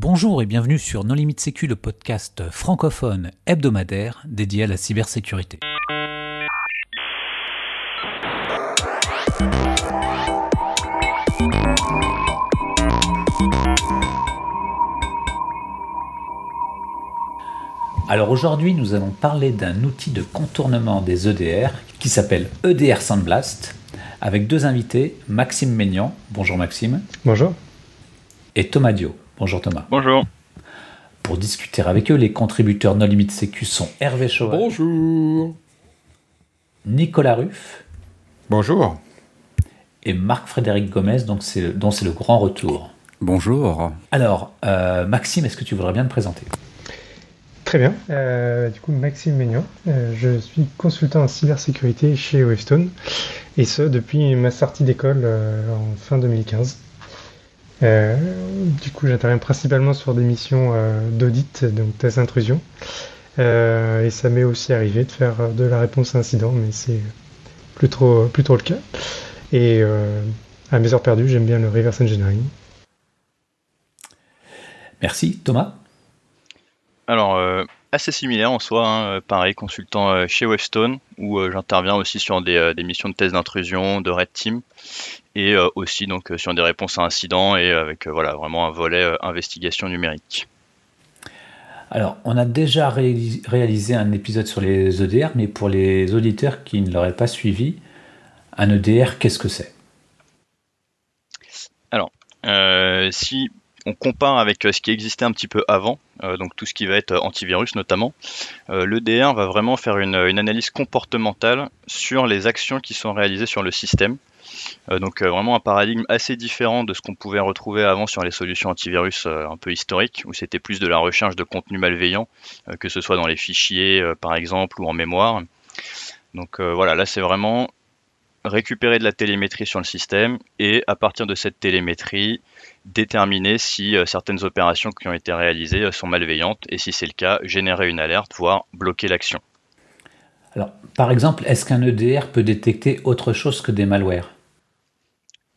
Bonjour et bienvenue sur Non Limite Sécu, le podcast francophone hebdomadaire dédié à la cybersécurité. Alors aujourd'hui, nous allons parler d'un outil de contournement des EDR qui s'appelle EDR Sandblast avec deux invités, Maxime Maignan. Bonjour Maxime. Bonjour. Et Thomas Dio. Bonjour Thomas. Bonjour. Pour discuter avec eux, les contributeurs No Limit Sécu sont Hervé Chauvel. Bonjour. Nicolas Ruff. Bonjour. Et Marc-Frédéric Gomez, donc dont c'est le grand retour. Bonjour. Alors, euh, Maxime, est-ce que tu voudrais bien te présenter? Très bien. Euh, du coup, Maxime Maignan. Euh, je suis consultant en cybersécurité chez Wavestone, et ce depuis ma sortie d'école en fin 2015. Du coup, j'interviens principalement sur des missions d'audit, donc test intrusion. et ça m'est aussi arrivé de faire de la réponse à incident, mais c'est plus trop, plus trop le cas. Et à mes heures perdues, j'aime bien le reverse engineering. Merci. Thomas? Alors, euh, assez similaire en soi, hein, euh, pareil, consultant euh, chez Webstone, où j'interviens aussi sur des, missions de tests d'intrusion, de Red Team, et aussi donc sur des réponses à incidents et avec voilà vraiment un volet investigation numérique. Alors, on a déjà réalisé un épisode sur les EDR, mais pour les auditeurs qui ne l'auraient pas suivi, un EDR, qu'est-ce que c'est? Alors, si on compare avec euh, ce qui existait un petit peu avant, euh, donc tout ce qui va être euh, antivirus notamment, l'EDR va vraiment faire une, analyse comportementale sur les actions qui sont réalisées sur le système. donc vraiment un paradigme assez différent de ce qu'on pouvait retrouver avant sur les solutions antivirus un peu historiques, où c'était plus de la recherche de contenu malveillant, que ce soit dans les fichiers par exemple ou en mémoire. Donc voilà, là c'est vraiment récupérer de la télémétrie sur le système et à partir de cette télémétrie, déterminer si euh, certaines opérations qui ont été réalisées euh, sont malveillantes et si c'est le cas, générer une alerte, voire bloquer l'action. Alors, par exemple, est-ce qu'un EDR peut détecter autre chose que des malwares?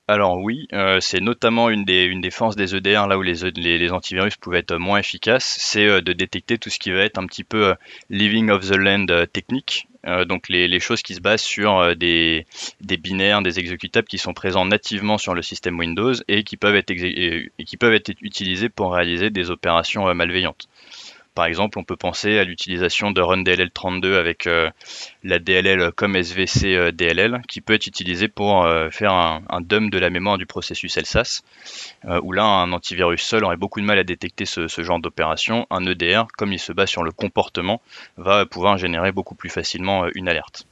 Alors oui, euh, c'est notamment une des, une des forces des EDR, là où les, les, antivirus pouvaient être moins efficaces, c'est de détecter tout ce qui va être un petit peu living of the land technique, euh, donc les, choses qui se basent sur euh, des, binaires, des exécutables qui sont présents nativement sur le système Windows et qui peuvent être, et qui peuvent être utilisés pour réaliser des opérations euh, malveillantes. Par exemple, on peut penser à l'utilisation de RunDLL32 avec euh, la DLL comme SVC euh, DLL, qui peut être utilisée pour euh, faire un, dump de la mémoire du processus LSAS, où là, un antivirus seul aurait beaucoup de mal à détecter ce, genre d'opération. Un EDR, comme il se base sur le comportement, va pouvoir générer beaucoup plus facilement une alerte.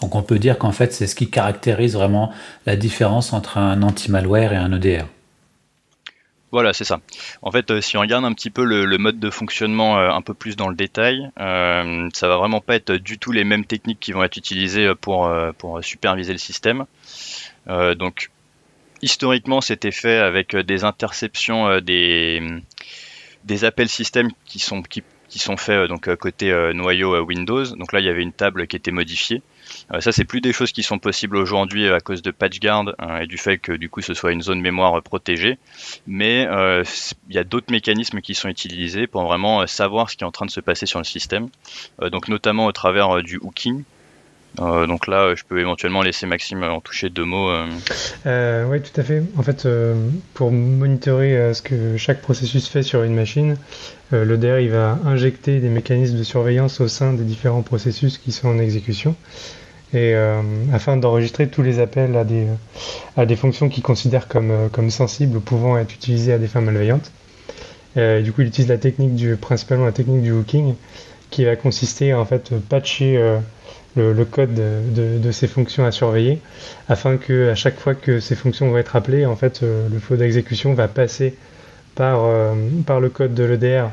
Donc on peut dire qu'en fait, c'est ce qui caractérise vraiment la différence entre un anti-malware et un EDR. Voilà, c'est ça. En fait, euh, si on regarde un petit peu le, mode de fonctionnement euh, un peu plus dans le détail, euh, ça va vraiment pas être du tout les mêmes techniques qui vont être utilisées pour, superviser le système. donc, historiquement, c'était fait avec des interceptions des, appels système qui sont, qui sont faits donc côté noyau Windows. Donc là, il y avait une table qui était modifiée. Euh, ça, c'est plus des choses qui sont possibles aujourd'hui euh, à cause de PatchGuard hein, et du fait que du coup ce soit une zone mémoire protégée. Mais euh, il y a d'autres mécanismes qui sont utilisés pour vraiment savoir ce qui est en train de se passer sur le système. donc notamment au travers du hooking. donc là, je peux éventuellement laisser Maxime en toucher deux mots. oui, tout à fait. En fait, pour monitorer ce que chaque processus fait sur une machine, le DR il va injecter des mécanismes de surveillance au sein des différents processus qui sont en exécution euh, afin d'enregistrer tous les appels à des, à des fonctions qu'il considère comme, euh, comme sensibles ou pouvant être utilisées à des fins malveillantes. Euh, du coup, il utilise la technique du, principalement la technique du hooking, qui va consister à en fait patcher le, code de, de, ces fonctions à surveiller, afin que à chaque fois que ces fonctions vont être appelées, en fait, le flow d'exécution va passer par, par le code de l'EDR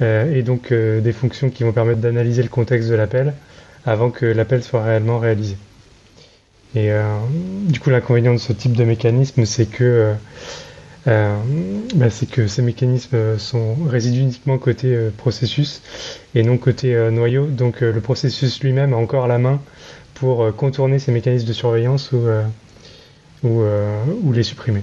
et donc des fonctions qui vont permettre d'analyser le contexte de l'appel avant que l'appel soit réellement réalisé. Et euh, du coup, l'inconvénient de ce type de mécanisme, c'est que, euh, euh, bah, que ces mécanismes sont résident uniquement côté processus et non côté noyau. Donc le processus lui-même a encore la main pour contourner ces mécanismes de surveillance ou, ou, ou les supprimer.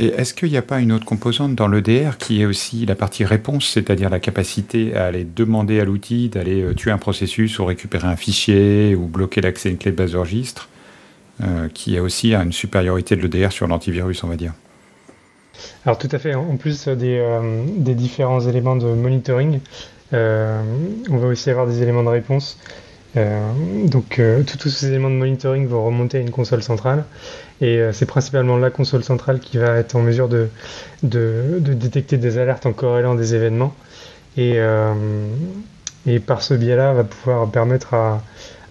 Et est-ce qu'il n'y a pas une autre composante dans l'EDR qui est aussi la partie réponse, c'est-à-dire la capacité à aller demander à l'outil d'aller euh, tuer un processus ou récupérer un fichier ou bloquer l'accès à une clé de base de registre, euh, qui a aussi une supériorité de l'EDR sur l'antivirus, on va dire? Alors tout à fait, en plus des, euh, des différents éléments de monitoring, on va aussi avoir des éléments de réponse. Donc tous ces éléments de monitoring vont remonter à une console centrale et euh, c'est principalement la console centrale qui va être en mesure de, détecter des alertes en corrélant des événements. Et, euh, par ce biais-là, va pouvoir permettre à,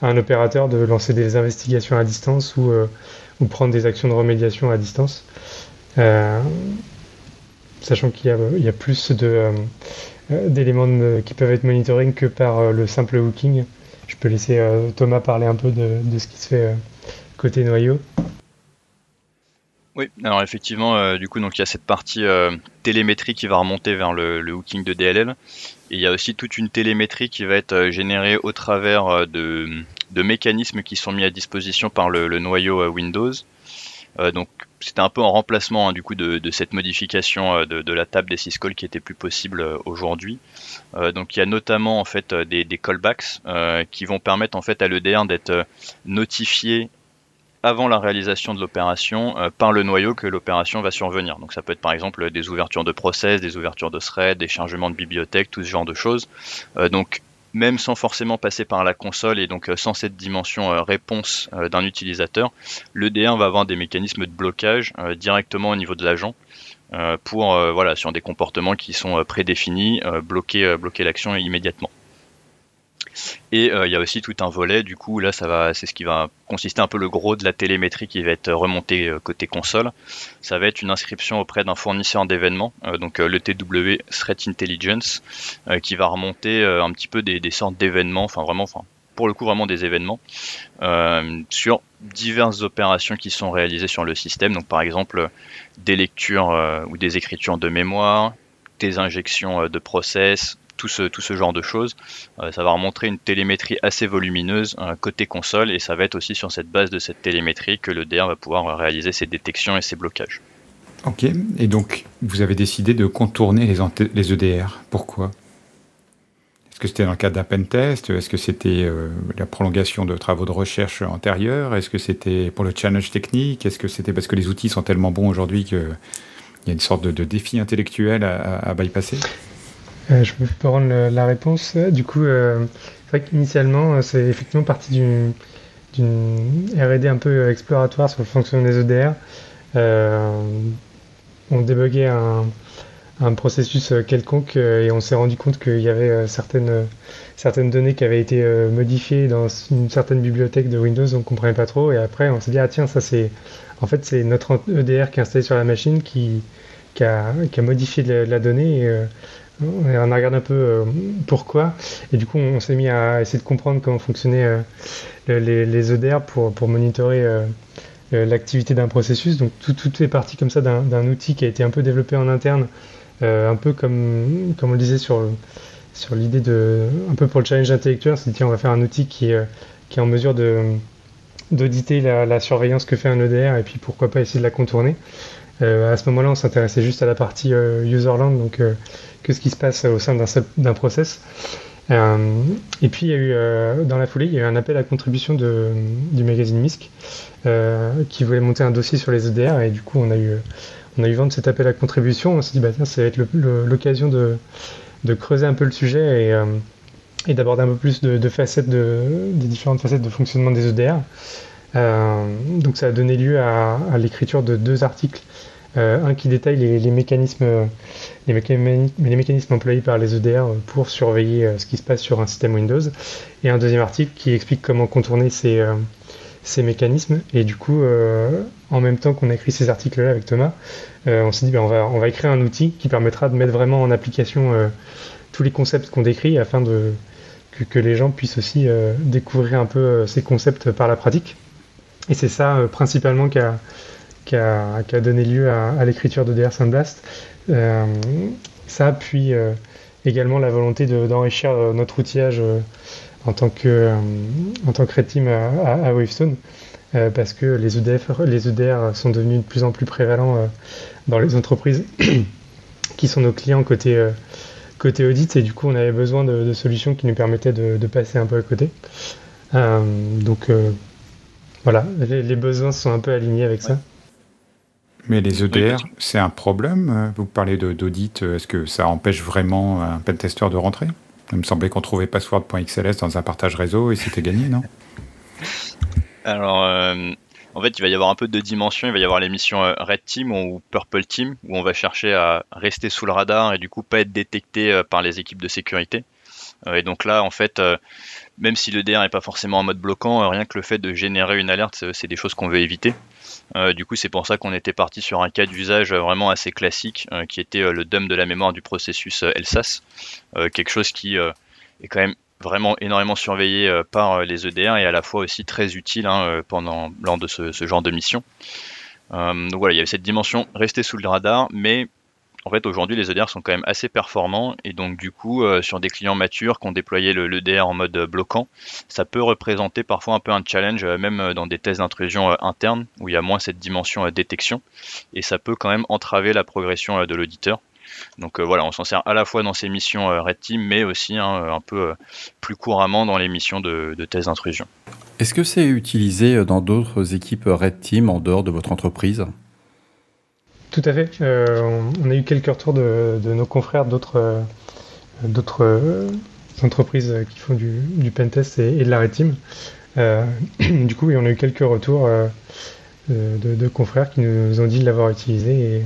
un opérateur de lancer des investigations à distance ou, euh, prendre des actions de remédiation à distance. sachant qu'il y, a plus d'éléments qui peuvent être monitoring que par le simple hooking. Je peux laisser Thomas parler un peu de, ce qui se fait côté noyau. Oui, alors effectivement, euh, du coup, donc il y a cette partie euh, télémétrie qui va remonter vers le, hooking de DLL. Et il y a aussi toute une télémétrie qui va être euh, générée au travers de, mécanismes qui sont mis à disposition par le, noyau Windows. donc c'était un peu en remplacement hein, du coup de, cette modification de, la table des syscalls qui était plus possible aujourd'hui. donc il y a notamment en fait des, callbacks qui vont permettre en fait à l'EDR d'être notifié avant la réalisation de l'opération euh, par le noyau que l'opération va survenir. Donc ça peut être par exemple des ouvertures de process, des ouvertures de thread, des chargements de bibliothèques, tout ce genre de choses. Euh, donc même sans forcément passer par la console et donc euh, sans cette dimension réponse d'un utilisateur, le D1 va avoir des mécanismes de blocage directement au niveau de l'agent pour voilà sur des comportements qui sont prédéfinis bloquer bloquer l'action immédiatement. Et euh, il y a aussi tout un volet, du coup, là, ça va, c'est ce qui va consister un peu le gros de la télémétrie qui va être remontée euh, côté console. Ça va être une inscription auprès d'un fournisseur d'événements, euh, donc le TW Threat Intelligence, qui va remonter un petit peu des, sortes d'événements, enfin vraiment, pour le coup vraiment des événements sur diverses opérations qui sont réalisées sur le système. Donc par exemple des lectures ou des écritures de mémoire, des injections de process, tout ce, genre de choses. Euh, ça va remontrer une télémétrie assez volumineuse euh, côté console et ça va être aussi sur cette base de cette télémétrie que le DR va pouvoir réaliser ses détections et ses blocages. Ok, et donc vous avez décidé de contourner les, EDR. Pourquoi? Est-ce que c'était dans le cadre d'un pentest? Est-ce que c'était euh, la prolongation de travaux de recherche antérieurs Est-ce que c'était pour le challenge technique? Est-ce que c'était parce que les outils sont tellement bons aujourd'hui qu'il y a une sorte de, défi intellectuel à bypasser? Euh, je peux rendre la réponse. Du coup, euh, c'est vrai qu'initialement, euh, c'est effectivement parti d'une R&D un peu exploratoire sur le fonctionnement des EDR. on débuguait un, processus quelconque et on s'est rendu compte qu'il y avait certaines, données qui avaient été modifiées dans une certaine bibliothèque de Windows, on ne comprenait pas trop. Et après, on s'est dit, ah tiens, ça c'est. En fait, c'est notre EDR qui est installé sur la machine qui, a, modifié la, donnée. On a regardé un peu euh, pourquoi, et du coup on s'est mis à essayer de comprendre comment fonctionnaient euh, les, les, EDR pour, pour monitorer euh, l'activité d'un processus. Donc tout, tout est parti comme ça d'un outil qui a été un peu développé en interne, un peu comme, comme on le disait sur, sur l'idée de, un peu pour le challenge intellectuel, c'est tiens on va faire un outil qui, qui est en mesure d'auditer la, la, surveillance que fait un EDR et puis pourquoi pas essayer de la contourner. À ce moment-là, on s'intéressait juste à la partie userland, donc ce qui se passe au sein d'un process. Euh, et puis, il y a eu, euh, dans la foulée, il y a eu un appel à contribution du magazine MISC euh, qui voulait monter un dossier sur les EDR. Et du coup, on a eu, on a eu de cet appel à contribution. On s'est dit, bah, tiens, ça va être l'occasion de, creuser un peu le sujet et, et d'aborder un peu plus de, facettes de, des différentes facettes de fonctionnement des EDR. Donc, ça a donné lieu à, l'écriture de deux articles euh, un qui détaille les, mécanismes, les, mécanismes, employés par les EDR pour surveiller euh, ce qui se passe sur un système Windows, et un deuxième article qui explique comment contourner ces, euh, mécanismes. Et du coup, en même temps qu'on a écrit ces articles-là avec Thomas, on s'est dit ben, on, va, on va écrire un outil qui permettra de mettre vraiment en application tous les concepts qu'on décrit afin que, les gens puissent aussi découvrir un peu ces concepts par la pratique. Et c'est ça principalement qui a qui a, donné lieu à, l'écriture de DR Sandblast. Euh, ça, puis euh, également la volonté d'enrichir euh, notre outillage en tant que en tant que Red Team à, Wavestone. parce que les, EDF, les EDR sont devenus de plus en plus prévalents dans les entreprises qui sont nos clients côté, côté audit et du coup on avait besoin de, solutions qui nous permettaient de, passer un peu à côté. donc voilà, les, besoins sont un peu alignés avec ça. Mais les EDR, c'est un problème Vous parlez d'audit, est-ce que ça empêche vraiment un pentester de rentrer? Il me semblait qu'on trouvait password.xls dans un partage réseau et c'était gagné, non? Alors, euh, en fait, il va y avoir un peu de dimensions. Il va y avoir les missions euh, Red Team ou Purple Team, où on va chercher à rester sous le radar et du coup pas être détecté euh, par les équipes de sécurité. Et donc là, en fait, même si le DR n'est pas forcément en mode bloquant, rien que le fait de générer une alerte, c'est des choses qu'on veut éviter. du coup, c'est pour ça qu'on était parti sur un cas d'usage vraiment assez classique, qui était le dump de la mémoire du processus LSAS, quelque chose qui est quand même vraiment énormément surveillé euh, par euh, les EDR et à la fois aussi très utile hein, euh, pendant lors de ce, genre de mission. donc voilà, il y avait cette dimension rester sous le radar, mais en fait aujourd'hui les EDR sont quand même assez performants et donc du coup sur des clients matures qui ont déployé le l'EDR en mode bloquant, ça peut représenter parfois un peu un challenge même dans des tests d'intrusion internes où il y a moins cette dimension détection et ça peut quand même entraver la progression de l'auditeur. Donc euh, voilà, on s'en sert à la fois dans ces missions euh, Red Team, mais aussi hein, un peu euh, plus couramment dans les missions de, de d'intrusion. Est-ce que c'est utilisé dans d'autres équipes Red Team en dehors de votre entreprise? Tout à fait. on a eu quelques retours de, nos confrères d'autres entreprises qui font du, du pentest et, de la Red Team. du coup, on a eu quelques retours de, de, confrères qui nous ont dit de l'avoir utilisé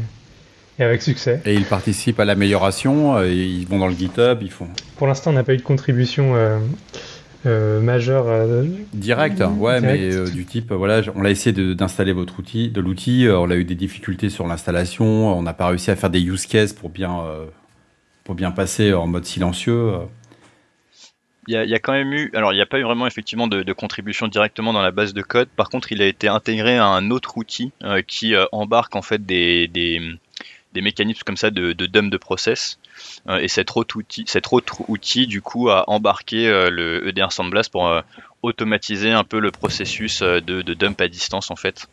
et avec succès. Et ils participent à l'amélioration, euh, ils vont dans le GitHub, ils font. Pour l'instant, on n'a pas eu de contribution euh, euh, majeure. Direct, hein. ouais, mais du type, voilà, on a essayé d'installer votre outil, de l'outil, on a eu des difficultés sur l'installation, on n'a pas réussi à faire des use cases pour bien, pour bien passer en mode silencieux. Il y, a, quand même eu, alors il n'y a pas eu vraiment effectivement de, contribution directement dans la base de code. Par contre, il a été intégré à un autre outil qui embarque en fait des, des mécanismes comme ça de, dump de process. Euh, et cet autre, outil, cet autre outil, du coup, a embarqué euh, le EDR Sandblast pour euh, automatiser un peu le processus de, de, dump à distance, en fait.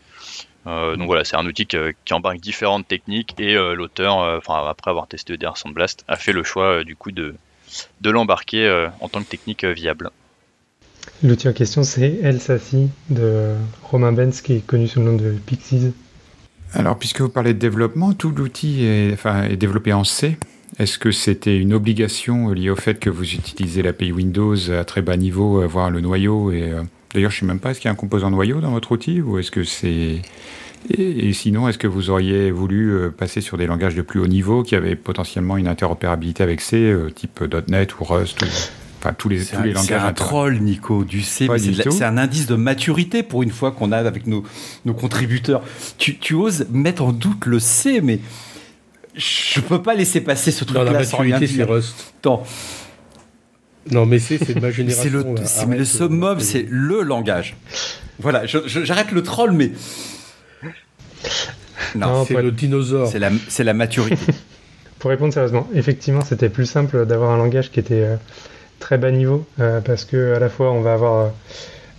donc voilà, c'est un outil qui embarque différentes techniques et l'auteur, après avoir testé EDR Sandblast, a fait le choix du coup de, l'embarquer en tant que technique viable. L'outil en question, c'est El de Romain Benz, qui est connu sous le nom de Pixies. Alors, puisque vous parlez de développement, tout l'outil est, développé en C. Est-ce que c'était une obligation liée au fait que vous utilisez l'API Windows à très bas niveau, voire le noyau et, euh, D'ailleurs, je ne sais même pas, est-ce qu'il y a un composant noyau dans votre outil ou est-ce que c'est... Et, sinon, est-ce que vous auriez voulu euh, passer sur des langages de plus haut niveau qui avaient potentiellement une interopérabilité avec C, euh, type .NET ou Rust Enfin, tous les, tous les langages. C'est un troll, Nico, du C. C'est un indice de maturité pour une fois qu'on a avec nos, nos contributeurs. Tu, tu, oses mettre en doute le C, mais je peux pas laisser passer ce truc-là. La maturité, c'est Rust. Non, mais C, c'est de ma génération. C'est le, le summum, c'est le langage. Voilà, j'arrête le troll, mais. Non, c'est le dinosaure. C'est la, la maturité. pour répondre sérieusement, effectivement, c'était plus simple d'avoir un langage qui était. Euh, très bas niveau euh, parce que à la fois on va avoir euh,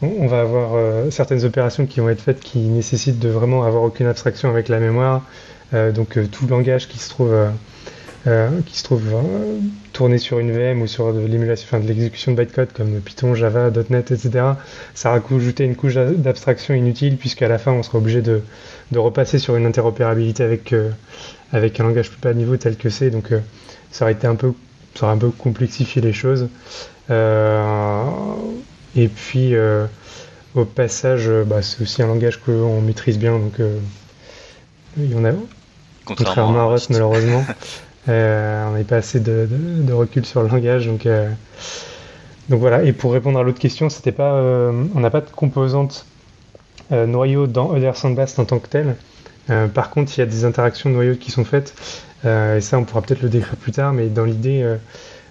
on va avoir euh, certaines opérations qui vont être faites qui nécessitent de vraiment avoir aucune abstraction avec la mémoire donc tout langage qui se trouve qui se trouve tourné sur une VM ou sur de l'émulation, de l'exécution de bytecode comme Python, Java, .NET, etc. Ça rajouter une couche d'abstraction inutile puisqu'à la fin on sera obligé de, de repasser sur une interopérabilité avec avec un langage plus bas niveau tel que c'est. Donc ça aurait été un peu ça aurait un peu complexifié les choses. Euh, et puis, euh, au passage, euh, bah, c'est aussi un langage qu'on maîtrise bien, donc il y en a. Contrairement, à Rust, malheureusement. on n'a pas assez de, recul sur le langage, donc. Donc voilà, et pour répondre à l'autre question, c'était pas, on n'a pas de composante noyau dans EDR Sandblast en tant que tel. par contre, il y a des interactions noyaux qui sont faites euh, et ça, on pourra peut-être le décrire plus tard, mais dans l'idée, euh,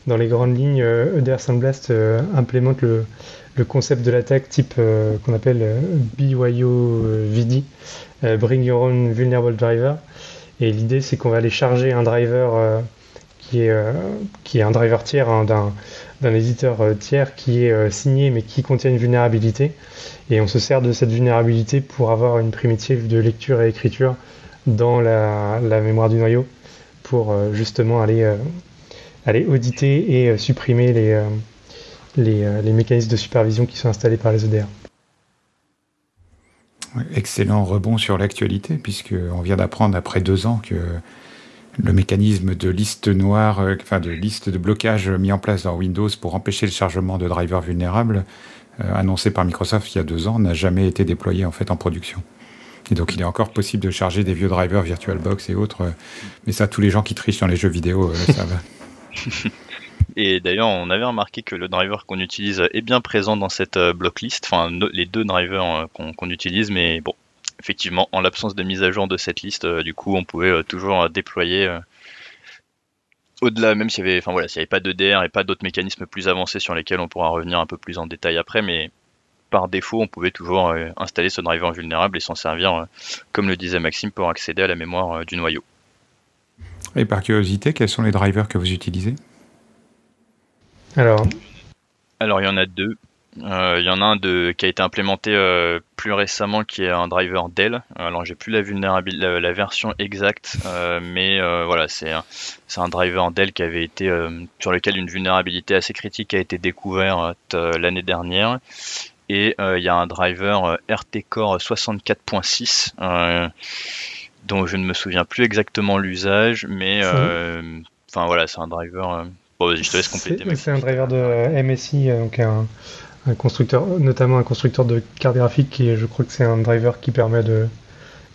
dans les grandes lignes, EDR euh, Sandblast implémente le, concept de l'attaque type qu'on appelle BYO VD, Bring Your Own Vulnerable Driver. Et l'idée, c'est qu'on va aller charger un driver qui est, qui est un driver tiers hein, d'un éditeur tiers qui est signé mais qui contient une vulnérabilité. Et on se sert de cette vulnérabilité pour avoir une primitive de lecture et écriture dans la, mémoire du noyau pour justement aller, aller auditer et supprimer les, mécanismes de supervision qui sont installés par les EDR. Excellent rebond sur l'actualité, puisqu'on vient d'apprendre après deux ans que le mécanisme de liste noire, euh, enfin de liste de blocage mis en place dans Windows pour empêcher le chargement de drivers vulnérables, euh, annoncé par Microsoft il y a deux ans, n'a jamais été déployé en fait en production. Et donc il est encore possible de charger des vieux drivers VirtualBox et autres, euh, mais ça tous les gens qui trichent dans les jeux vidéo le savent. Et d'ailleurs, on avait remarqué que le driver qu'on utilise est bien présent dans cette euh, blocklist, enfin les deux drivers euh, qu'on utilise, mais bon, effectivement, en l'absence de mise à jour de cette liste, euh, du coup, on pouvait toujours déployer au-delà, même s'il n'y avait pas d'EDR et pas d'autres mécanismes plus avancés sur lesquels on pourra revenir un peu plus en détail après, mais par défaut, on pouvait toujours installer ce driver vulnérable et s'en servir, comme le disait Maxime, pour accéder à la mémoire du noyau. Et par curiosité, quels sont les drivers que vous utilisez? Alors Alors, il y en a deux. Euh, il y en a un de, qui a été implémenté euh, plus récemment qui est un driver Dell. Alors j'ai plus la vulnérabilité, la, version exacte, euh, mais voilà c'est un, un driver Dell qui avait été sur lequel une vulnérabilité assez critique a été découverte l'année dernière. Et il y a un driver RT Core 64.6 dont je ne me souviens plus exactement l'usage, mais enfin voilà c'est un driver je te laisse compléter. C'est un driver de MSI, euh, donc un, constructeur, notamment un constructeur de carte graphique, et je crois que c'est un driver qui permet de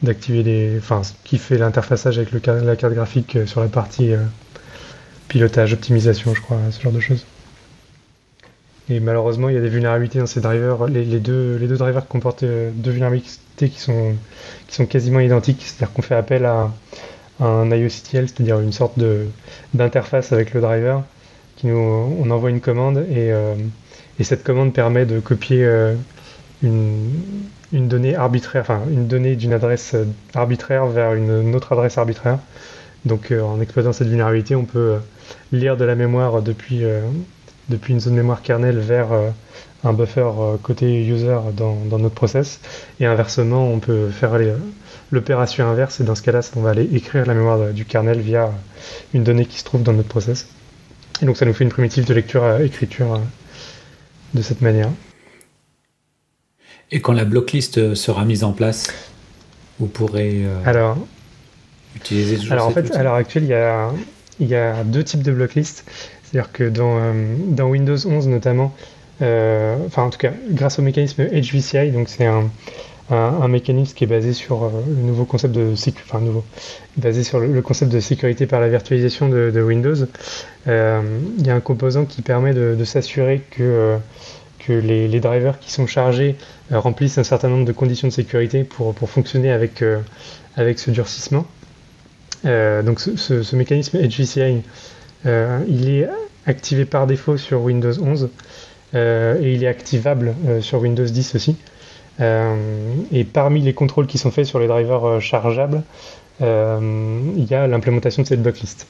d'activer les, enfin, qui fait l'interfaçage avec le, la carte graphique euh, sur la partie euh, pilotage, optimisation, je crois, ce genre de choses. Et malheureusement, il y a des vulnérabilités dans ces drivers. Les, deux, drivers comportent deux vulnérabilités qui sont, quasiment identiques. C'est-à-dire qu'on fait appel à, un IOCTL, c'est-à-dire une sorte d'interface avec le driver on envoie une commande et, euh, et, cette commande permet de copier euh, une, donnée arbitraire, enfin une donnée d'une adresse arbitraire vers une, autre adresse arbitraire. Donc euh, en exploitant cette vulnérabilité, on peut lire de la mémoire depuis, depuis une zone mémoire kernel vers un buffer côté user dans, dans, notre process. Et inversement, on peut faire l'opération inverse et dans ce cas-là, on va aller écrire la mémoire du kernel via une donnée qui se trouve dans notre process. Et donc ça nous fait une primitive de lecture à écriture euh, de cette manière. Et quand la blocklist euh, sera mise en place, vous pourrez euh, alors, utiliser Alors en fait, à l'heure actuelle, il y, a, il y a deux types de blocklist. C'est-à-dire que dans, dans Windows 11 notamment, enfin en tout cas grâce au mécanisme HVCI, donc c'est un, mécanisme qui est basé sur le nouveau concept de enfin nouveau, basé sur le, concept de sécurité par la virtualisation de Windows. Euh, il y a un composant qui permet de, s'assurer que, euh, que les, drivers qui sont chargés euh, remplissent un certain nombre de conditions de sécurité pour, pour fonctionner avec, avec ce durcissement. donc ce, mécanisme HVCI, il est activé par défaut sur Windows 11 et il est activable sur Windows 10 aussi. et parmi les contrôles qui sont faits sur les drivers chargeables, il y a l'implémentation de cette blocklist.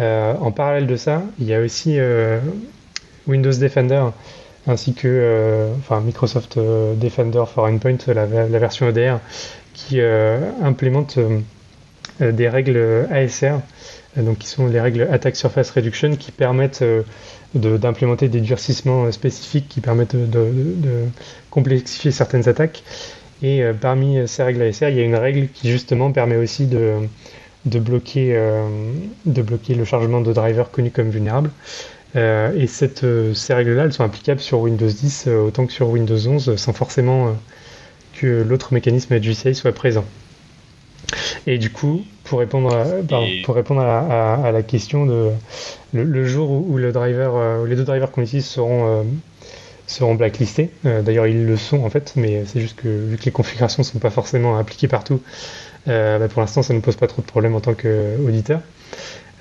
Euh, en parallèle de ça, il y a aussi euh, Windows Defender ainsi que euh, Microsoft Defender for Endpoint, la, version EDR, qui implémente des règles ASR, donc qui sont les règles Attack Surface Reduction, qui permettent d'implémenter des durcissements spécifiques qui permettent de, complexifier certaines attaques. Et parmi ces règles ASR, il y a une règle qui justement permet aussi de, bloquer, euh, le chargement de drivers connus comme vulnérables. Euh, et euh, ces règles-là, elles sont applicables sur Windows 10 autant que sur Windows 11, sans forcément que l'autre mécanisme HVCI soit présent. Et du coup, pour répondre à, pour répondre à, la, question de le, jour où, le driver, les deux drivers qu'on utilise seront, seront blacklistés, d'ailleurs ils le sont en fait, mais c'est juste que vu que les configurations ne sont pas forcément appliquées partout, euh, bah, pour l'instant, ça ne pose pas trop de problèmes en tant qu'auditeur.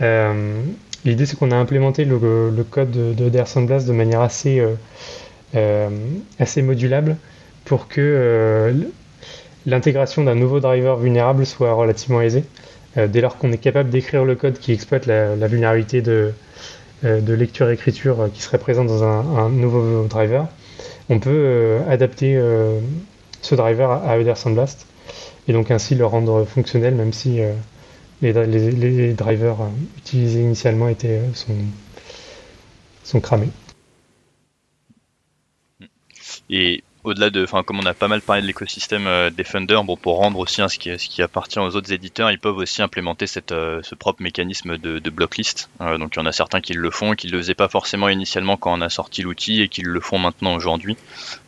Euh, l'idée, c'est qu'on a implémenté le, code de, de Blast de manière assez, euh, assez modulable pour que l'intégration d'un nouveau driver vulnérable soit relativement aisée. dès lors qu'on est capable d'écrire le code qui exploite la, vulnérabilité de, de lecture-écriture qui serait présent dans un, nouveau driver, on peut adapter ce driver à EDR Sandblast et donc ainsi le rendre fonctionnel même si les, drivers utilisés initialement étaient, sont, sont cramés. Au-delà de, enfin, comme on a pas mal parlé de l'écosystème euh, Defender, pour rendre aussi hein, ce, qui, appartient aux autres éditeurs, ils peuvent aussi implémenter euh, ce propre mécanisme de, blocklist. Euh, donc il y en a certains qui le font, qui ne le faisaient pas forcément initialement quand on a sorti l'outil et qui le font maintenant aujourd'hui,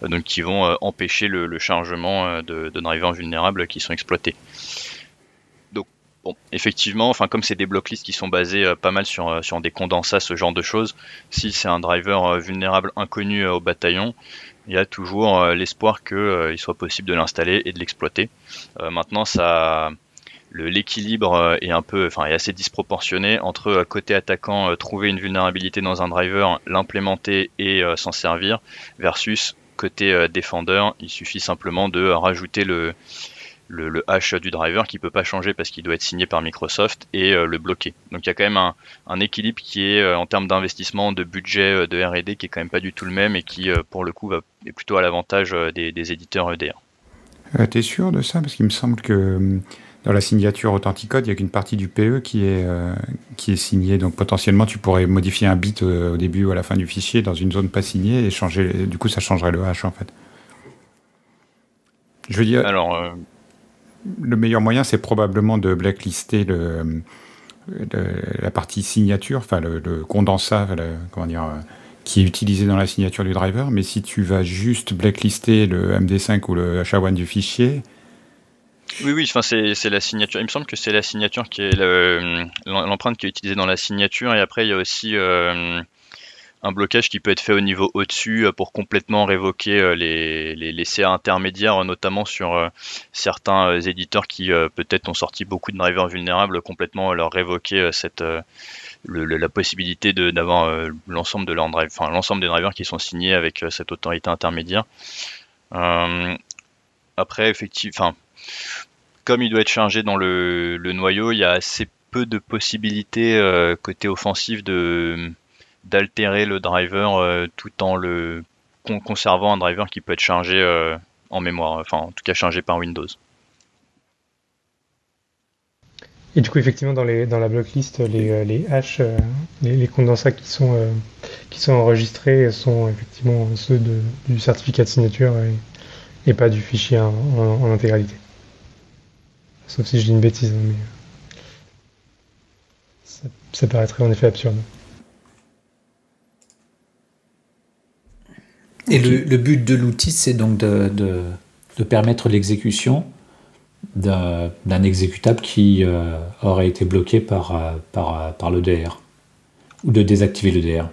donc qui vont empêcher le, le chargement de, de, drivers vulnérables qui sont exploités. Bon, effectivement, enfin comme c'est des blocklists qui sont basés pas mal sur, sur des condensats, ce genre de choses, si c'est un driver vulnérable inconnu au bataillon, il y a toujours euh, l'espoir qu'il euh, soit possible de l'installer et de l'exploiter. Euh, maintenant, l'équilibre est un peu, enfin, est assez disproportionné entre côté attaquant trouver une vulnérabilité dans un driver, l'implémenter et s'en servir, versus côté défendeur, il suffit simplement de rajouter le, le, hash du driver qui peut pas changer parce qu'il doit être signé par Microsoft et euh, le bloquer. Donc il y a quand même un, équilibre qui est euh, en termes d'investissement, de budget, euh, de R&D qui est quand même pas du tout le même et qui pour le coup va, est plutôt à l'avantage des, éditeurs EDR. tu es sûr de ça? Parce qu'il me semble que dans la signature Authenticode, il y a qu'une partie du PE qui est, qui est signée. Donc potentiellement, tu pourrais modifier un bit au début ou à la fin du fichier dans une zone pas signée et changer. Du coup, ça changerait le hash en fait. Je veux dire. Alors, le meilleur moyen, c'est probablement de blacklister le, la partie signature, enfin le, condensat, comment dire, euh, qui est utilisé dans la signature du driver. Mais si tu vas juste blacklister le MD5 ou le HA1 du fichier, oui, oui, enfin c'est la signature. Il me semble que c'est la signature qui est l'empreinte qui est utilisée dans la signature. Et après, il y a aussi euh, un blocage qui peut être fait au niveau au-dessus euh, pour complètement révoquer euh, les, les, CA intermédiaires, notamment sur euh, certains éditeurs qui peut-être ont sorti beaucoup de drivers vulnérables, complètement leur révoquer cette la possibilité d'avoir l'ensemble de l'ensemble des drivers qui sont signés avec cette autorité intermédiaire. après, effectivement, comme il doit être chargé dans le, le, noyau, il y a assez peu de possibilités côté offensif de d'altérer le driver euh, tout en le conservant un driver qui peut être chargé euh, en mémoire, enfin en tout cas chargé par Windows. Et du coup, effectivement, dans, les, dans la blocklist, les, euh, les hash, les, condensats qui sont, qui sont enregistrés sont effectivement ceux de, du certificat de signature et, pas du fichier en, intégralité. Sauf si je dis une bêtise, hein, mais ça paraîtrait en effet absurde. Et le, but de l'outil, c'est donc de, de, permettre l'exécution d'un exécutable qui euh, aurait été bloqué par, euh, par, euh, par l'EDR ou de désactiver l'EDR.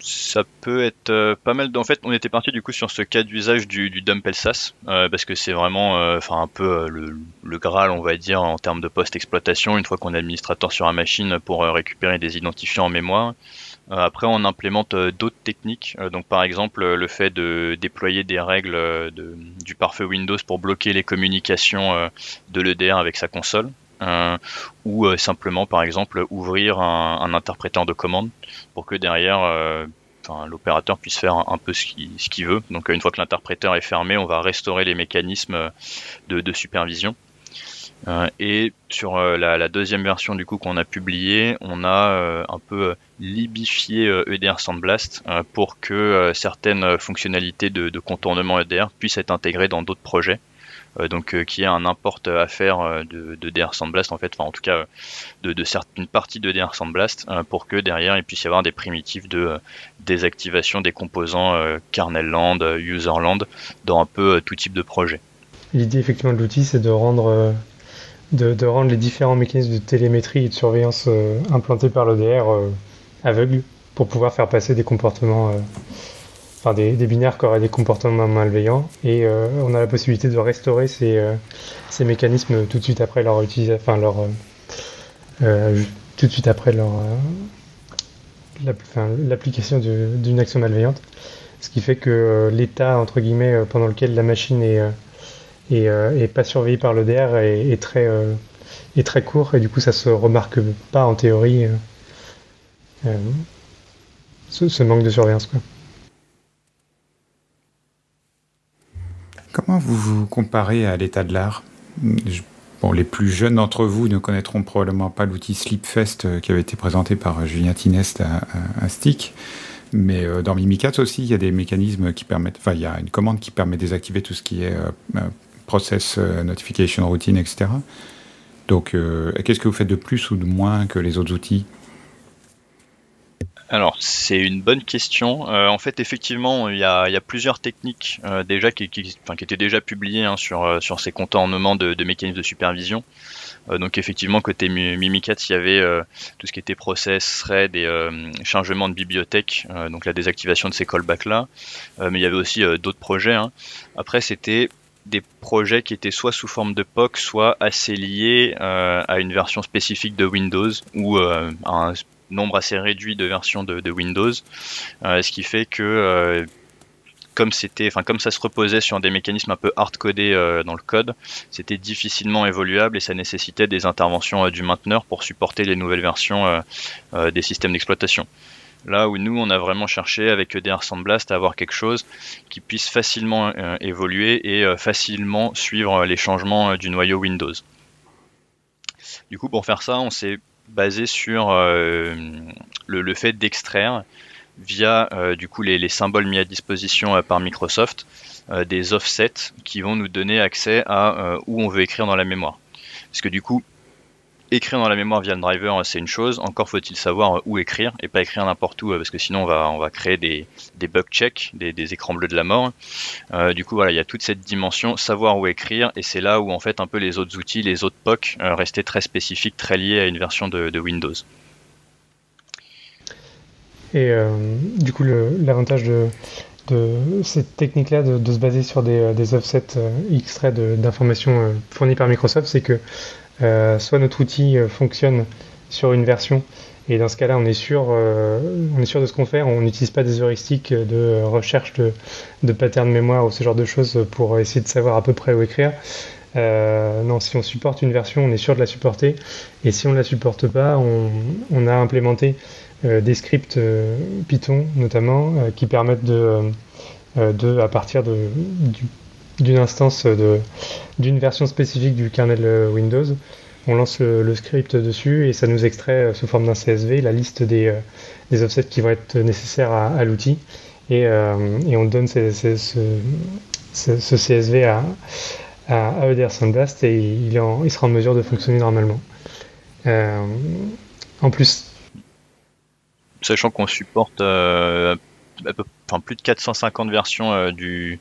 Ça peut être pas mal. En fait, on était parti du coup sur ce cas d'usage du, du dump LSAS parce que c'est vraiment, enfin un peu le, le, graal, on va dire, en termes de post-exploitation. Une fois qu'on est administrateur sur une machine pour récupérer des identifiants en mémoire, après, on implémente euh, d'autres techniques. Euh, donc, par exemple, le fait de déployer des règles du parfait Windows pour bloquer les communications de l'EDR avec sa console. ou simplement, par exemple, ouvrir un, interpréteur de commande pour que derrière, l'opérateur puisse faire un, peu ce qu'il veut. Donc, une fois que l'interpréteur est fermé, on va restaurer les mécanismes de supervision. Euh, et sur euh, la, deuxième version du coup qu'on a publiée, on a euh, un peu libifié EDR e Sandblast pour que certaines fonctionnalités de, contournement EDR puissent être intégrées dans d'autres projets. donc qui est un import à faire de, DR Sandblast en fait, enfin en tout cas de, de certaines parties de DR Sandblast pour que derrière il puisse y avoir des primitives de désactivation des composants kernel land, user land dans un peu tout type de projet. L'idée effectivement de l'outil c'est de rendre de, rendre les différents mécanismes de télémétrie et de surveillance euh, implantés par l'EDR euh, aveugles pour pouvoir faire passer des comportements, euh, enfin des, binaires qui auraient des comportements malveillants. Et on a la possibilité de restaurer ces, ces mécanismes tout de suite après leur utilisation, enfin leur tout de suite après leur l'application d'une action malveillante. Ce qui fait que l'état entre guillemets pendant lequel la machine est euh, et, pas surveillé par l'EDR est, est, très, euh, est très court et du coup ça se remarque pas en théorie ce, manque de surveillance. Quoi. Comment vous vous comparez à l'état de l'art? Bon, les plus jeunes d'entre vous ne connaîtront probablement pas l'outil Sleepfest euh, qui avait été présenté par euh, Julien Tinest à, Stick. Mais euh, dans Mimikatz aussi, il y a des mécanismes qui permettent, enfin, il y a une commande qui permet de désactiver tout ce qui est process notification routine, etc. Donc, qu'est-ce que vous faites de plus ou de moins que les autres outils? Alors, c'est une bonne question. Euh, en fait, effectivement, il y a, plusieurs techniques euh, déjà qui, étaient déjà publiées hein, sur, euh, sur ces contournements de, de mécanismes de supervision. donc, effectivement, côté Mimikat, il y avait tout ce qui était process, thread et changements de bibliothèque, donc la désactivation de ces callbacks-là. mais il y avait aussi d'autres projets. Hein. Après, c'était des projets qui étaient soit sous forme de POC, soit assez liés à une version spécifique de Windows ou à un nombre assez réduit de versions de, Windows, euh, ce qui fait que euh, comme c'était, comme ça se reposait sur des mécanismes un peu hard-codés euh, dans le code, c'était difficilement évoluable et ça nécessitait des interventions du mainteneur pour supporter les nouvelles versions des systèmes d'exploitation. Là où nous, on a vraiment cherché avec EDR Sandblast à avoir quelque chose qui puisse facilement évoluer et facilement suivre les changements du noyau Windows. Du coup, pour faire ça, on s'est basé sur euh, le, fait d'extraire via euh, du coup les, symboles mis à disposition euh, par Microsoft des offsets qui vont nous donner accès à où on veut écrire dans la mémoire. Parce que du coup, écrire dans la mémoire via le driver, c'est une chose. Encore faut-il savoir où écrire et pas écrire n'importe où, parce que sinon on va, on va créer des, des bug checks, des, écrans bleus de la mort. Euh, du coup, voilà, il y a toute cette dimension, savoir où écrire, et c'est là où en fait un peu les autres outils, les autres POC euh, restaient très spécifiques, très liés à une version de, Windows. Et euh, du coup, l'avantage de, cette technique-là de, se baser sur des, des offsets extraits d'informations fournies par Microsoft, c'est que euh, soit notre outil euh, fonctionne sur une version et dans ce cas-là, on est sûr, euh, on est sûr de ce qu'on fait. On n'utilise pas des heuristiques de recherche de, de patterns mémoire ou ce genre de choses pour essayer de savoir à peu près où écrire. non, si on supporte une version, on est sûr de la supporter. Et si on ne la supporte pas, on, a implémenté des scripts Python notamment qui permettent de, de à partir de, du d'une instance d'une version spécifique du kernel euh, Windows. On lance le, script dessus et ça nous extrait euh, sous forme d'un CSV la liste des, euh, des, offsets qui vont être nécessaires à, l'outil et, on donne ce, CSV à, à EDR Sandblast et il, sera en mesure de fonctionner normalement. en plus, sachant qu'on supporte enfin, plus de 450 versions du,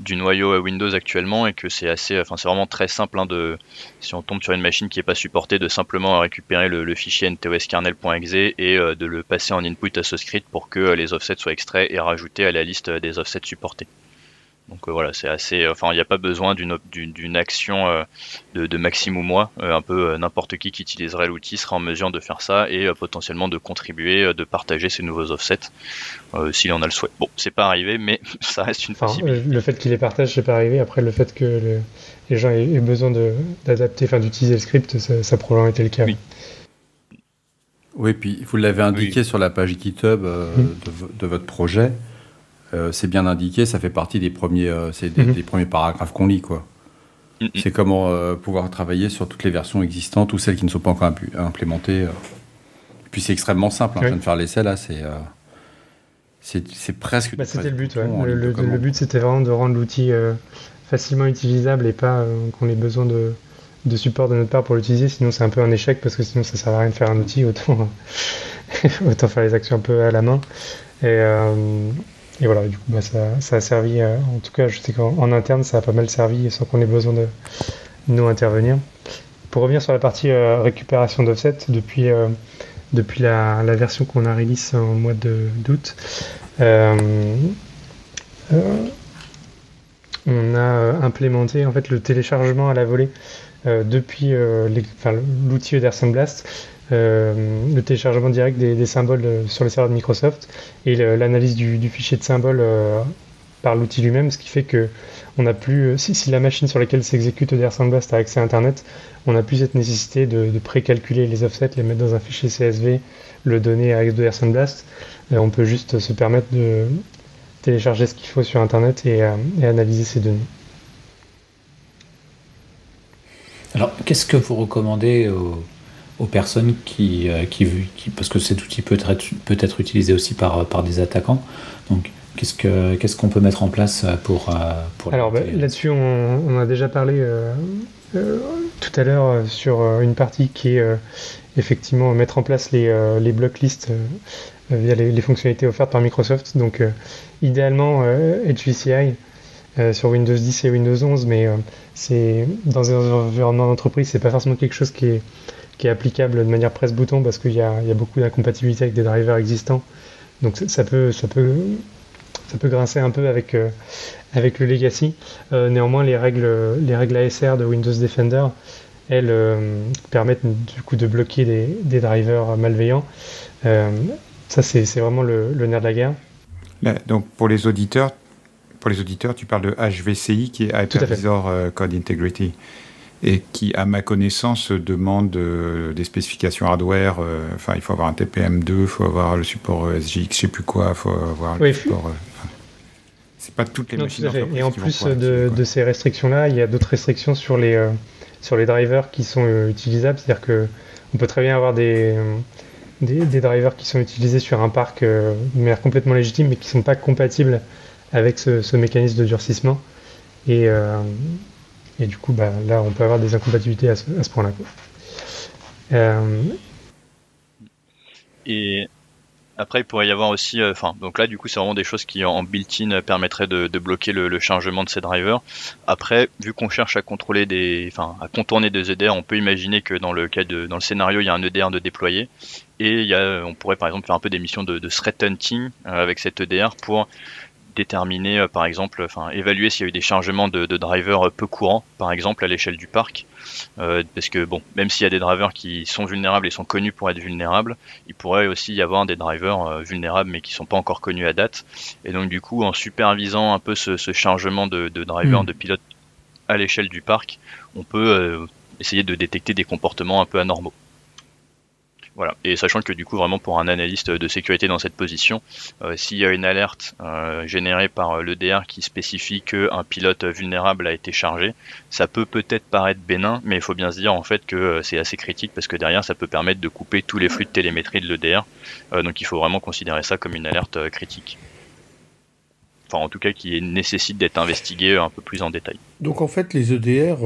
du noyau Windows actuellement et que c'est assez, enfin c'est vraiment très simple hein, de, si on tombe sur une machine qui n'est pas supportée, de simplement récupérer le, fichier ntosKernel.exe et euh, de le passer en input à ce script pour que euh, les offsets soient extraits et rajoutés à la liste des offsets supportés. Donc euh, voilà, c'est assez. Enfin, il n'y a pas besoin d'une d'une action euh, de, de Maxime ou moi. Euh, un peu n'importe qui qui utiliserait l'outil sera en mesure de faire ça et potentiellement de contribuer, de partager ces nouveaux offsets s'il en a le souhait. Bon, c'est pas arrivé, mais ça reste une possibilité. le fait qu'il les partage, c'est pas arrivé. Après, le fait que les gens aient, besoin d'adapter, enfin d'utiliser le script, ça, ça a probablement été le cas. Oui. Oui, puis vous l'avez indiqué sur la page GitHub hum. de, votre projet. Euh, c'est bien indiqué, ça fait partie des premiers, euh, mhm. des, premiers paragraphes qu'on lit, quoi. C'est comment euh, pouvoir travailler sur toutes les versions existantes ou celles qui ne sont pas encore implémentées. puis c'est extrêmement simple. Hein, Je viens de faire l'essai là, c'est c'est presque. Bah, c'était le but. Le, but c'était vraiment de rendre l'outil facilement utilisable et pas qu'on ait besoin de, de, support de notre part pour l'utiliser. Sinon c'est un peu un échec parce que sinon ça sert à rien de faire un outil autant autant faire les actions un peu à la main. Et et voilà, du coup, bah, ça, a servi, euh, en tout cas, je sais qu'en interne, ça a pas mal servi sans qu'on ait besoin de nous intervenir. Pour revenir sur la partie euh, récupération d'offset, depuis, euh, depuis la, version qu'on a release en mois d'août, on a implémenté en fait le téléchargement à la volée depuis l'outil Ederson Blast le téléchargement direct des, symboles euh, sur le serveur de Microsoft et l'analyse du, fichier de symboles euh, par l'outil lui-même, ce qui fait que si, la machine sur laquelle s'exécute EDR a accès à Internet, on n'a plus cette nécessité de, de pré-calculer les offsets, les mettre dans un fichier CSV, le donner à EDR on peut juste se permettre de télécharger ce qu'il faut sur Internet et, et analyser ces données. Alors, qu'est-ce que vous recommandez aux, personnes qui, euh, qui, qui, parce que cet outil peut être, peut être utilisé aussi par, par des attaquants, donc qu'est-ce qu'on ce qu'on peut mettre en place pour, euh, pour Alors bah, là-dessus, on, on, a déjà parlé euh, tout à l'heure sur une partie qui est effectivement mettre en place les, les block lists via les, les, fonctionnalités offertes par Microsoft. Donc, idéalement, HVCI sur Windows 10 et Windows 11, mais c'est dans un environnement d'entreprise, c'est pas forcément quelque chose qui est, qui est applicable de manière presse-bouton parce qu'il y, y a, beaucoup d'incompatibilité avec des drivers existants. Donc ça peut, ça peut, ça peut grincer un peu avec, euh, avec le legacy. Euh, néanmoins, les règles, les règles ASR de Windows Defender, elles euh, permettent du coup de bloquer des, des drivers malveillants. ça, c'est vraiment le, le, nerf de la guerre. donc pour les auditeurs, pour les auditeurs, tu parles de HVCI, qui est Hypervisor Code Integrity, et qui, à ma connaissance, demande euh, des spécifications hardware. Euh, enfin, il faut avoir un TPM2, il faut avoir le support SGX, je sais plus quoi, il faut avoir le support. c'est pas toutes les machines. et en plus de, ces restrictions-là, il y a d'autres restrictions sur les, sur les drivers qui sont utilisables. C'est-à-dire que on peut très bien avoir des, des, des, drivers qui sont utilisés sur un parc de manière complètement légitime, mais qui ne sont pas compatibles avec ce, mécanisme de durcissement. Et, euh, et, du coup, bah, là, on peut avoir des incompatibilités à ce, point-là. Euh, et après, il pourrait y avoir aussi, euh, enfin, donc là, du coup, c'est vraiment des choses qui en built-in permettraient de, bloquer le, chargement de ces drivers. Après, vu qu'on cherche à contrôler à contourner des EDR, on peut imaginer que dans le cas de, dans le scénario, il y a un EDR de déployer et on pourrait par exemple faire un peu des missions de threat hunting avec cet EDR pour déterminer, euh, par exemple, enfin évaluer s'il y a eu des chargements de, drivers euh, peu courants, par exemple à l'échelle du parc, euh, parce que bon, même s'il y a des drivers qui sont vulnérables et sont connus pour être vulnérables, il pourrait aussi y avoir des drivers vulnérables mais qui sont pas encore connus à date. Et donc du coup, en supervisant un peu ce, chargement de, drivers, hmm. de pilotes à l'échelle du parc, on peut essayer de détecter des comportements un peu anormaux. Voilà. Et sachant que du coup, vraiment pour un analyste de sécurité dans cette position, euh, s'il y a une alerte euh, générée par euh, l'EDR qui spécifie qu'un pilote vulnérable a été chargé, ça peut peut-être paraître bénin, mais il faut bien se dire en fait que c'est assez critique parce que derrière, ça peut permettre de couper tous les flux de télémétrie de l'EDR. donc il faut vraiment considérer ça comme une alerte critique. Enfin, en tout cas, qui nécessite d'être investigué un peu plus en détail. Donc en fait, les EDR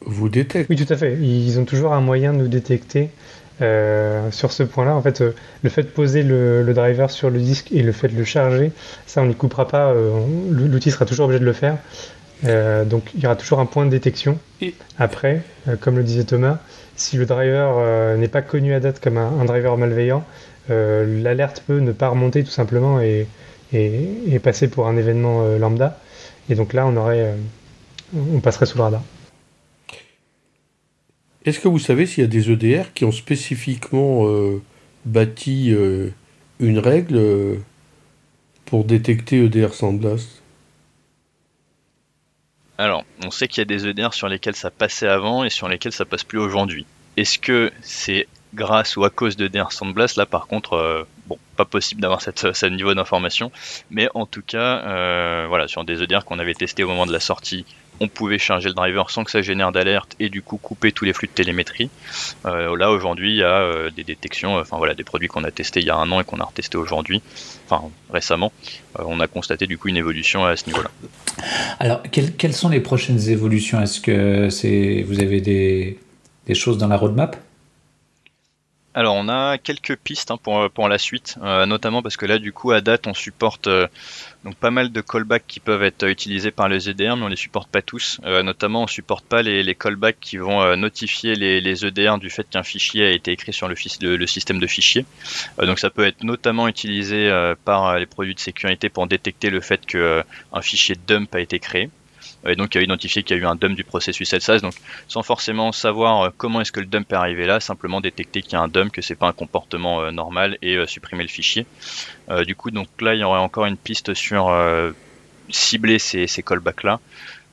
vous détectent Oui, tout à fait. Ils ont toujours un moyen de nous détecter euh, sur ce point-là, en fait, euh, le fait de poser le, driver sur le disque et le fait de le charger, ça on n'y coupera pas, euh, l'outil sera toujours obligé de le faire. donc il y aura toujours un point de détection. Après, comme le disait Thomas, si le driver n'est pas connu à date comme un, driver malveillant, l'alerte peut ne pas remonter tout simplement et, et, passer pour un événement lambda. Et donc là, on aurait, on passerait sous le radar. Est-ce que vous savez s'il y a des EDR qui ont spécifiquement euh, bâti euh, une règle euh, pour détecter EDR sans blast? Alors, on sait qu'il y a des EDR sur lesquels ça passait avant et sur lesquels ça passe plus aujourd'hui. Est-ce que c'est grâce ou à cause de EDR Sandblast Là, par contre, pas possible d'avoir ce niveau d'information. Mais en tout cas, voilà, sur des EDR qu'on avait testé au moment de la sortie on pouvait charger le driver sans que ça génère d'alerte et du coup couper tous les flux de télémétrie. Euh, là aujourd'hui il y a euh, des détections, enfin voilà des produits qu'on a testés il y a un an et qu'on a retesté aujourd'hui, enfin récemment, euh, on a constaté du coup une évolution à ce niveau-là. Alors quelles, sont les prochaines évolutions? Est-ce que c'est vous avez des, choses dans la roadmap? Alors on a quelques pistes hein, pour, la suite, notamment parce que là du coup à date on supporte donc pas mal de callbacks qui peuvent être utilisés par les EDR, mais on les supporte pas tous. Euh, notamment, on supporte pas les, callbacks qui vont euh, notifier les, EDR du fait qu'un fichier a été écrit sur le, le système de fichiers. Euh, donc ça peut être notamment utilisé par les produits de sécurité pour détecter le fait qu'un fichier dump a été créé et donc il a identifié qu'il y a eu un dump du processus LSAS, donc sans forcément savoir euh, comment est-ce que le dump est arrivé là, simplement détecter qu'il y a un dump, que c'est pas un comportement euh, normal et euh, supprimer le fichier. du coup donc là il y aurait encore une piste sur cibler ces, ces callbacks-là.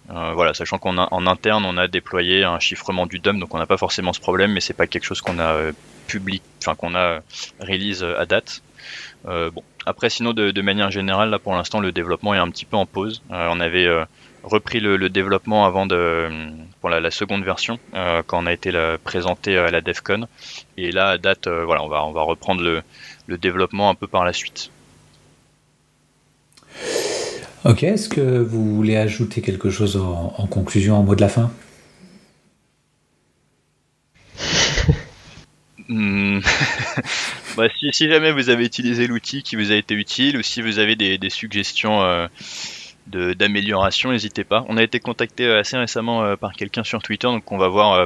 voilà, sachant qu'en en interne, on a déployé un chiffrement du DOM, donc on n'a pas forcément ce problème, mais c'est pas quelque chose qu'on a public, enfin qu'on a release à date. bon, après, sinon, de, de, manière générale, là pour l'instant, le développement est un petit peu en pause. on avait repris le, développement avant de pour la, seconde version euh, quand on a été présenté à la DevCon et là à date euh, voilà on va on va reprendre le, développement un peu par la suite. Ok, est-ce que vous voulez ajouter quelque chose en, conclusion, en mot de la fin? Hmm. bah, si, jamais vous avez utilisé l'outil qui vous a été utile ou si vous avez des, suggestions euh, d'amélioration, n'hésitez pas. On a été contacté euh, assez récemment euh, par quelqu'un sur Twitter, donc on va voir euh,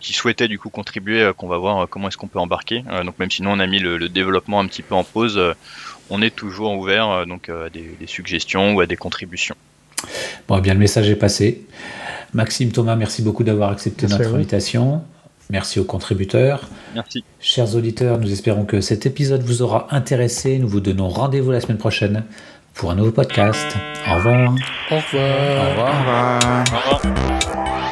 qui souhaitait du coup contribuer, qu'on va voir comment est-ce qu'on peut embarquer. donc même si nous on a mis le, développement un petit peu en pause, on est toujours ouvert donc à des, suggestions ou à des contributions. Bon, eh bien le message est passé. Maxime Thomas, merci beaucoup d'avoir accepté notre invitation. Merci aux contributeurs. Merci. Chers auditeurs, nous espérons que cet épisode vous aura intéressé. Nous vous donnons rendez-vous la semaine prochaine pour un nouveau podcast. Au revoir. Au revoir. Au revoir. Au revoir.